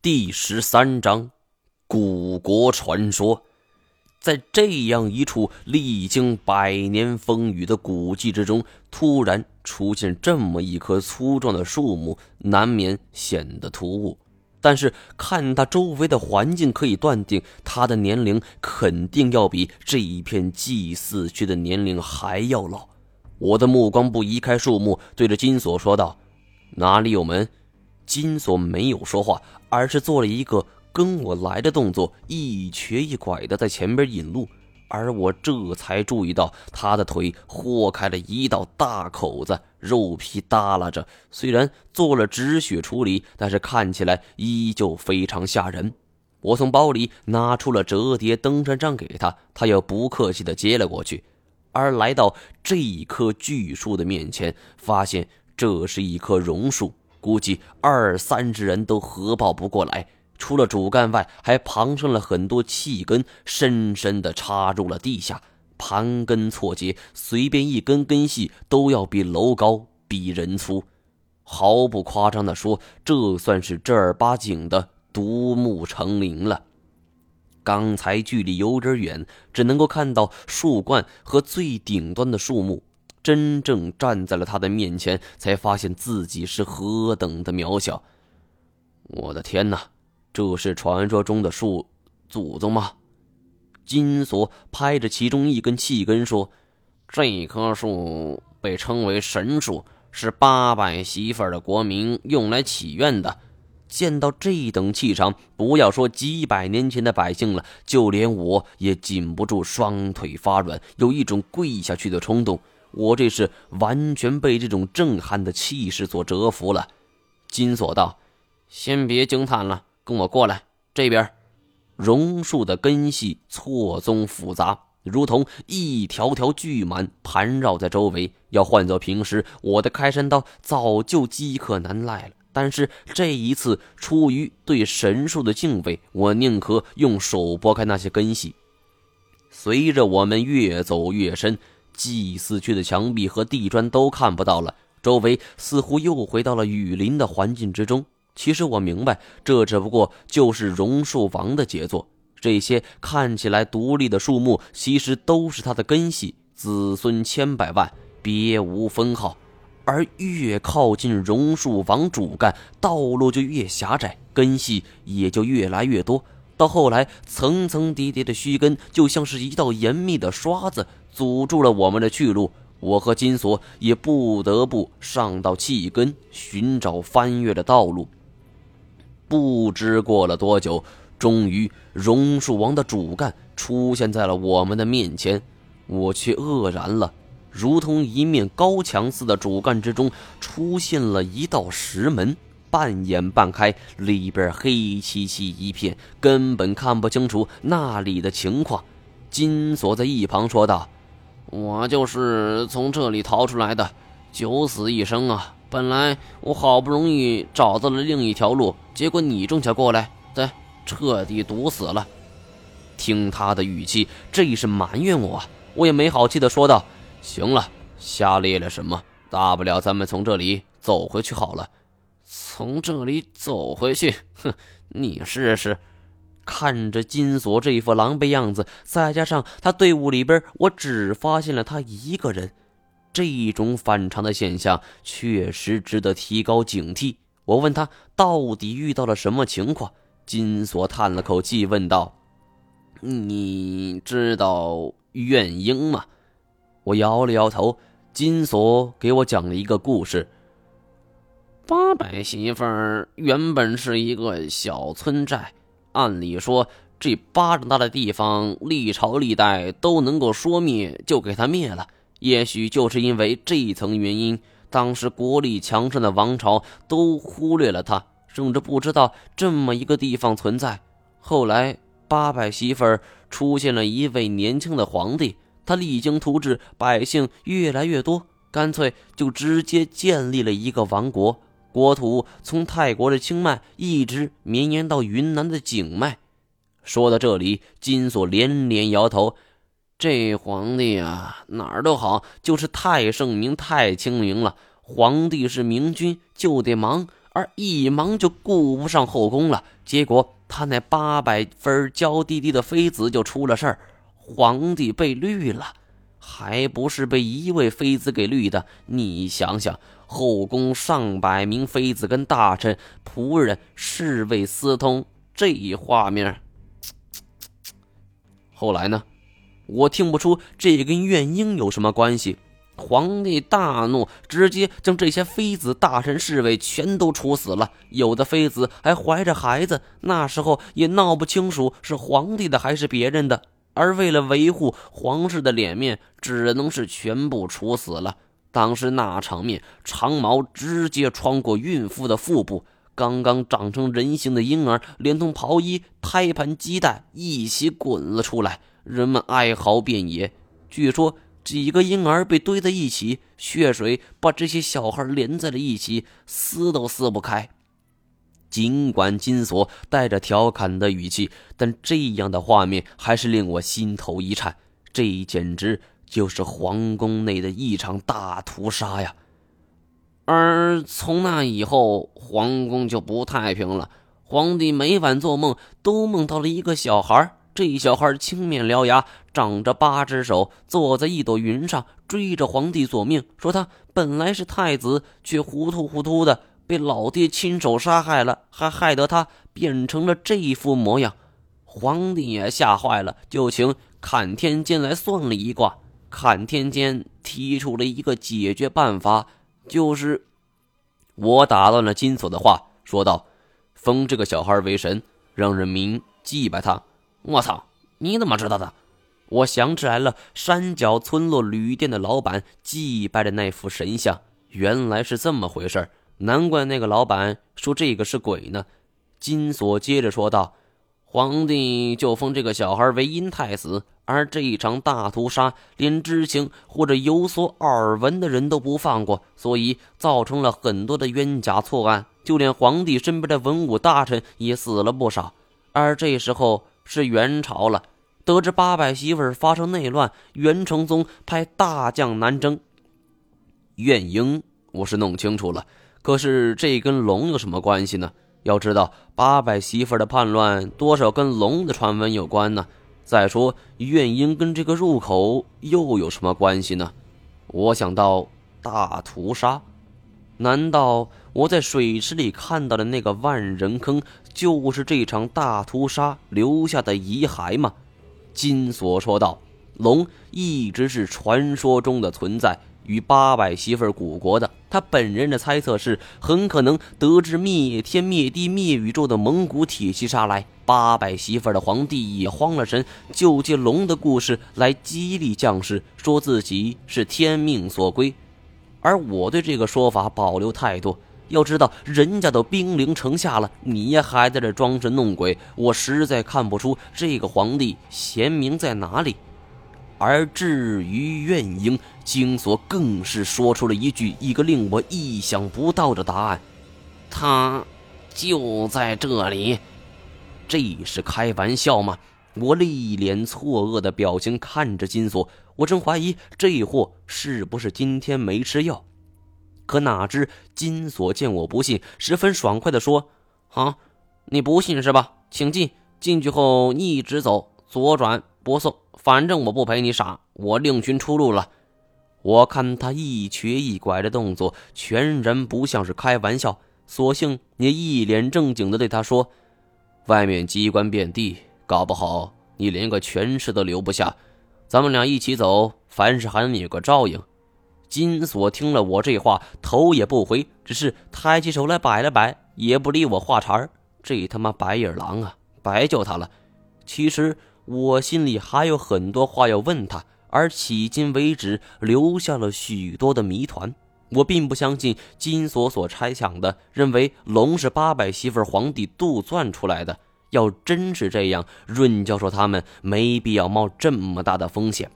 第十三章，古国传说。在这样一处历经百年风雨的古迹之中，突然出现这么一棵粗壮的树木，难免显得突兀。但是看它周围的环境，可以断定它的年龄肯定要比这一片祭祀区的年龄还要老。我的目光不移开树木，对着金锁说道：“哪里有门？”金锁没有说话，而是做了一个跟我来的动作，一瘸一拐的在前边引路。而我这才注意到他的腿豁开了一道大口子，肉皮耷拉着。虽然做了止血处理，但是看起来依旧非常吓人。我从包里拿出了折叠登山杖给他，他又不客气的接了过去。而来到这一棵巨树的面前，发现这是一棵榕树。估计二三十人都合抱不过来，除了主干外，还旁生了很多气根，深深地插入了地下，盘根错节，随便一根根系都要比楼高，比人粗。毫不夸张地说，这算是正儿八经的独木成林了。刚才距离有点远，只能够看到树冠和最顶端的树木。真正站在了他的面前，才发现自己是何等的渺小。我的天哪，这是传说中的树祖宗吗？金锁拍着其中一根气根说：“这棵树被称为神树，是八百媳妇的国民用来祈愿的。见到这等气场，不要说几百年前的百姓了，就连我也禁不住双腿发软，有一种跪下去的冲动。”我这是完全被这种震撼的气势所折服了。金锁道：“先别惊叹了，跟我过来。这边，榕树的根系错综复杂，如同一条条巨蟒盘绕在周围。要换做平时，我的开山刀早就饥渴难耐了。但是这一次，出于对神树的敬畏，我宁可用手拨开那些根系。随着我们越走越深。”祭祀区的墙壁和地砖都看不到了，周围似乎又回到了雨林的环境之中。其实我明白，这只不过就是榕树王的杰作。这些看起来独立的树木，其实都是他的根系，子孙千百万，别无分号。而越靠近榕树王主干，道路就越狭窄，根系也就越来越多。到后来，层层叠叠的须根就像是一道严密的刷子。阻住了我们的去路，我和金锁也不得不上到气根，寻找翻越的道路。不知过了多久，终于榕树王的主干出现在了我们的面前，我却愕然了，如同一面高墙似的主干之中出现了一道石门，半掩半开，里边黑漆漆一片，根本看不清楚那里的情况。金锁在一旁说道。我就是从这里逃出来的，九死一生啊！本来我好不容易找到了另一条路，结果你正巧过来，对，彻底堵死了。听他的语气，这是埋怨我。我也没好气的说道：“行了，瞎咧咧什么？大不了咱们从这里走回去好了。从这里走回去？哼，你试试。”看着金锁这副狼狈样子，再加上他队伍里边，我只发现了他一个人，这种反常的现象确实值得提高警惕。我问他到底遇到了什么情况，金锁叹了口气，问道：“你知道怨婴吗？”我摇了摇头。金锁给我讲了一个故事：八百媳妇原本是一个小村寨。按理说，这巴掌大的地方，历朝历代都能够说灭，就给他灭了。也许就是因为这一层原因，当时国力强盛的王朝都忽略了他，甚至不知道这么一个地方存在。后来，八百媳妇儿出现了一位年轻的皇帝，他励精图治，百姓越来越多，干脆就直接建立了一个王国。国土从泰国的清迈一直绵延到云南的景迈。说到这里，金锁连连摇头：“这皇帝啊，哪儿都好，就是太圣明、太清明了。皇帝是明君，就得忙；而一忙就顾不上后宫了。结果他那八百分娇滴滴的妃子就出了事儿，皇帝被绿了，还不是被一位妃子给绿的？你想想，后宫上百名妃子跟大臣、仆人、侍卫、私通，这一画面。后来呢？我听不出这跟怨婴有什么关系。皇帝大怒，直接将这些妃子、大臣、侍卫全都处死了。有的妃子还怀着孩子，那时候也闹不清楚是皇帝的还是别人的。而为了维护皇室的脸面，只能是全部处死了。当时那场面，长矛直接穿过孕妇的腹部。刚刚长成人形的婴儿，连同袍衣、胎盘、脐带一起滚了出来，人们哀嚎遍野。据说几个婴儿被堆在一起，血水把这些小孩连在了一起，撕都撕不开。尽管金锁带着调侃的语气，但这样的画面还是令我心头一颤。这简直就是皇宫内的一场大屠杀呀！而从那以后，皇宫就不太平了。皇帝每晚做梦都梦到了一个小孩，这小孩青面獠牙，长着八只手，坐在一朵云上，追着皇帝索命，说他本来是太子，却糊涂糊涂的被老爹亲手杀害了，还害得他变成了这副模样。皇帝也吓坏了，就请看天监来算了一卦。看天监提出了一个解决办法。就是我打断了金锁的话，说道：“封这个小孩为神，让人民祭拜他。”我操，你怎么知道的？我想起来了，山脚村落旅店的老板祭拜的那副神像，原来是这么回事难怪那个老板说这个是鬼呢。金锁接着说道：“皇帝就封这个小孩为阴太子。”而这一场大屠杀，连知情或者有所耳闻的人都不放过，所以造成了很多的冤假错案，就连皇帝身边的文武大臣也死了不少。而这时候是元朝了，得知八百媳妇发生内乱，元成宗派大将南征。怨婴，我是弄清楚了，可是这跟龙有什么关系呢？要知道，八百媳妇的叛乱，多少跟龙的传闻有关呢？再说，怨婴跟这个入口又有什么关系呢？我想到大屠杀，难道我在水池里看到的那个万人坑，就是这场大屠杀留下的遗骸吗？金锁说道：“龙一直是传说中的存在。”与八百媳妇古国的他本人的猜测是，很可能得知灭天灭地灭宇宙的蒙古铁骑杀来，八百媳妇的皇帝也慌了神，就借龙的故事来激励将士，说自己是天命所归。而我对这个说法保留态度。要知道，人家都兵临城下了，你还在这装神弄鬼，我实在看不出这个皇帝贤明在哪里。而至于怨婴，金锁更是说出了一句一个令我意想不到的答案：他就在这里。这是开玩笑吗？我一脸错愕的表情看着金锁，我真怀疑这货是不是今天没吃药。可哪知金锁见我不信，十分爽快的说：“啊，你不信是吧？请进。进去后一直走，左转不送。”反正我不陪你傻，我另寻出路了。我看他一瘸一拐的动作，全然不像是开玩笑，索性也一脸正经的对他说：“外面机关遍地，搞不好你连个权势都留不下。咱们俩一起走，凡事还能有个照应。”金锁听了我这话，头也不回，只是抬起手来摆了摆，也不理我话茬。这他妈白眼狼啊，白救他了。其实。我心里还有很多话要问他，而迄今为止留下了许多的谜团。我并不相信金锁所猜想的，认为龙是八百媳妇皇帝杜撰出来的。要真是这样，润教授他们没必要冒这么大的风险。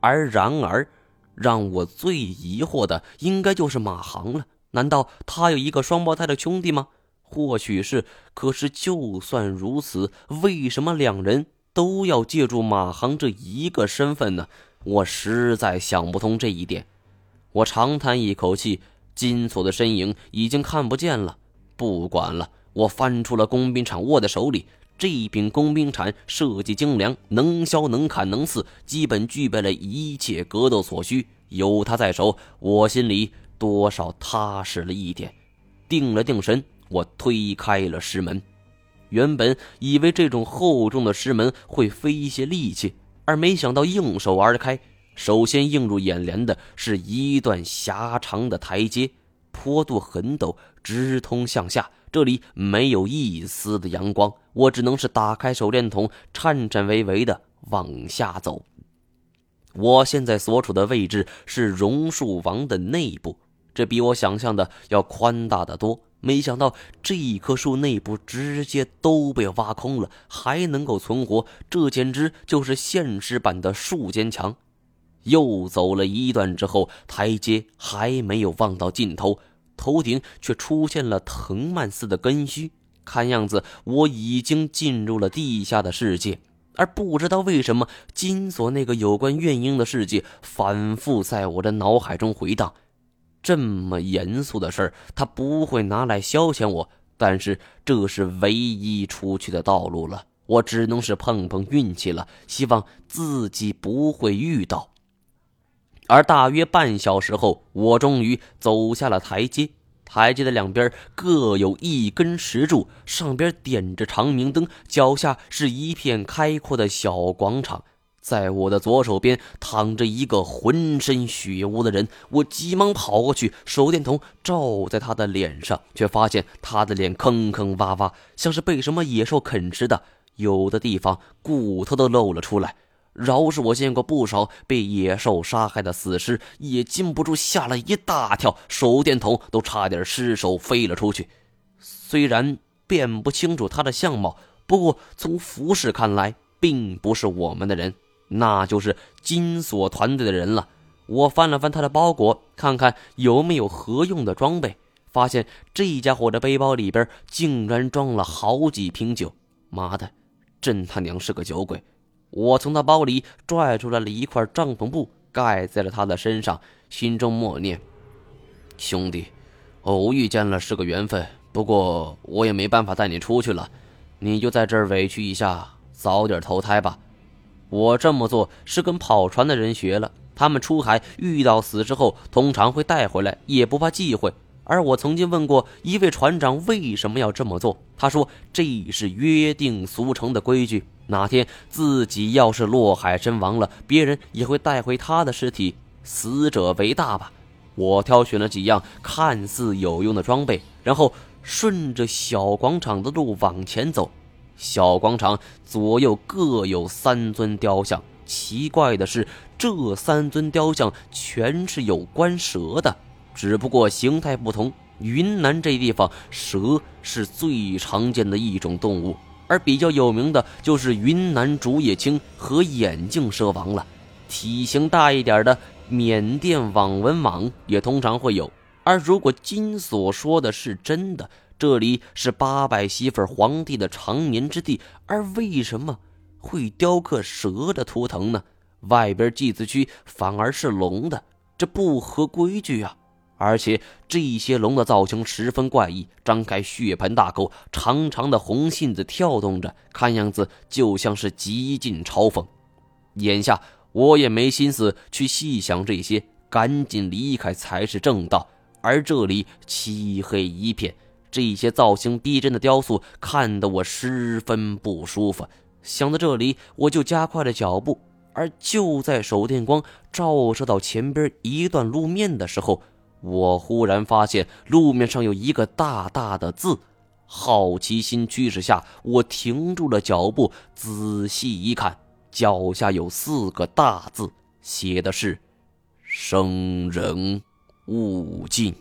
而然而，让我最疑惑的，应该就是马航了。难道他有一个双胞胎的兄弟吗？或许是，可是就算如此，为什么两人？都要借助马航这一个身份呢？我实在想不通这一点。我长叹一口气，金锁的身影已经看不见了。不管了，我翻出了工兵铲，握在手里。这一柄工兵铲设计精良，能削能砍能刺，基本具备了一切格斗所需。有它在手，我心里多少踏实了一点。定了定神，我推开了石门。原本以为这种厚重的石门会费一些力气，而没想到应手而开。首先映入眼帘的是一段狭长的台阶，坡度很陡，直通向下。这里没有一丝的阳光，我只能是打开手电筒，颤颤巍巍的往下走。我现在所处的位置是榕树王的内部，这比我想象的要宽大的多。没想到这一棵树内部直接都被挖空了，还能够存活，这简直就是现实版的树坚墙。又走了一段之后，台阶还没有望到尽头。头顶却出现了藤蔓似的根须，看样子我已经进入了地下的世界，而不知道为什么金锁那个有关怨婴的世界反复在我的脑海中回荡。这么严肃的事儿，他不会拿来消遣我，但是这是唯一出去的道路了，我只能是碰碰运气了，希望自己不会遇到。而大约半小时后，我终于走下了台阶。台阶的两边各有一根石柱，上边点着长明灯，脚下是一片开阔的小广场。在我的左手边躺着一个浑身血污的人，我急忙跑过去，手电筒照在他的脸上，却发现他的脸坑坑洼洼，像是被什么野兽啃食的，有的地方骨头都露了出来。饶是我见过不少被野兽杀害的死尸，也禁不住吓了一大跳，手电筒都差点失手飞了出去。虽然辨不清楚他的相貌，不过从服饰看来，并不是我们的人，那就是金锁团队的人了。我翻了翻他的包裹，看看有没有合用的装备，发现这家伙的背包里边竟然装了好几瓶酒。妈的，真他娘是个酒鬼！我从他包里拽出来了一块帐篷布，盖在了他的身上，心中默念：“兄弟，偶遇见了是个缘分，不过我也没办法带你出去了，你就在这儿委屈一下，早点投胎吧。”我这么做是跟跑船的人学了，他们出海遇到死之后，通常会带回来，也不怕忌讳。而我曾经问过一位船长为什么要这么做，他说这是约定俗成的规矩。哪天自己要是落海身亡了，别人也会带回他的尸体。死者为大吧。我挑选了几样看似有用的装备，然后顺着小广场的路往前走。小广场左右各有三尊雕像，奇怪的是，这三尊雕像全是有关蛇的。只不过形态不同，云南这地方蛇是最常见的一种动物，而比较有名的就是云南竹叶青和眼镜蛇王了。体型大一点的缅甸网纹蟒也通常会有。而如果金所说的是真的，这里是八百媳妇皇帝的长眠之地，而为什么会雕刻蛇的图腾呢？外边祭祀区反而是龙的，这不合规矩啊！而且这些龙的造型十分怪异，张开血盆大口，长长的红信子跳动着，看样子就像是极尽嘲讽。眼下我也没心思去细想这些，赶紧离开才是正道。而这里漆黑一片，这些造型逼真的雕塑看得我十分不舒服。想到这里，我就加快了脚步。而就在手电光照射到前边一段路面的时候，我忽然发现路面上有一个大大的字，好奇心驱使下，我停住了脚步，仔细一看，脚下有四个大字，写的是“生人勿近”。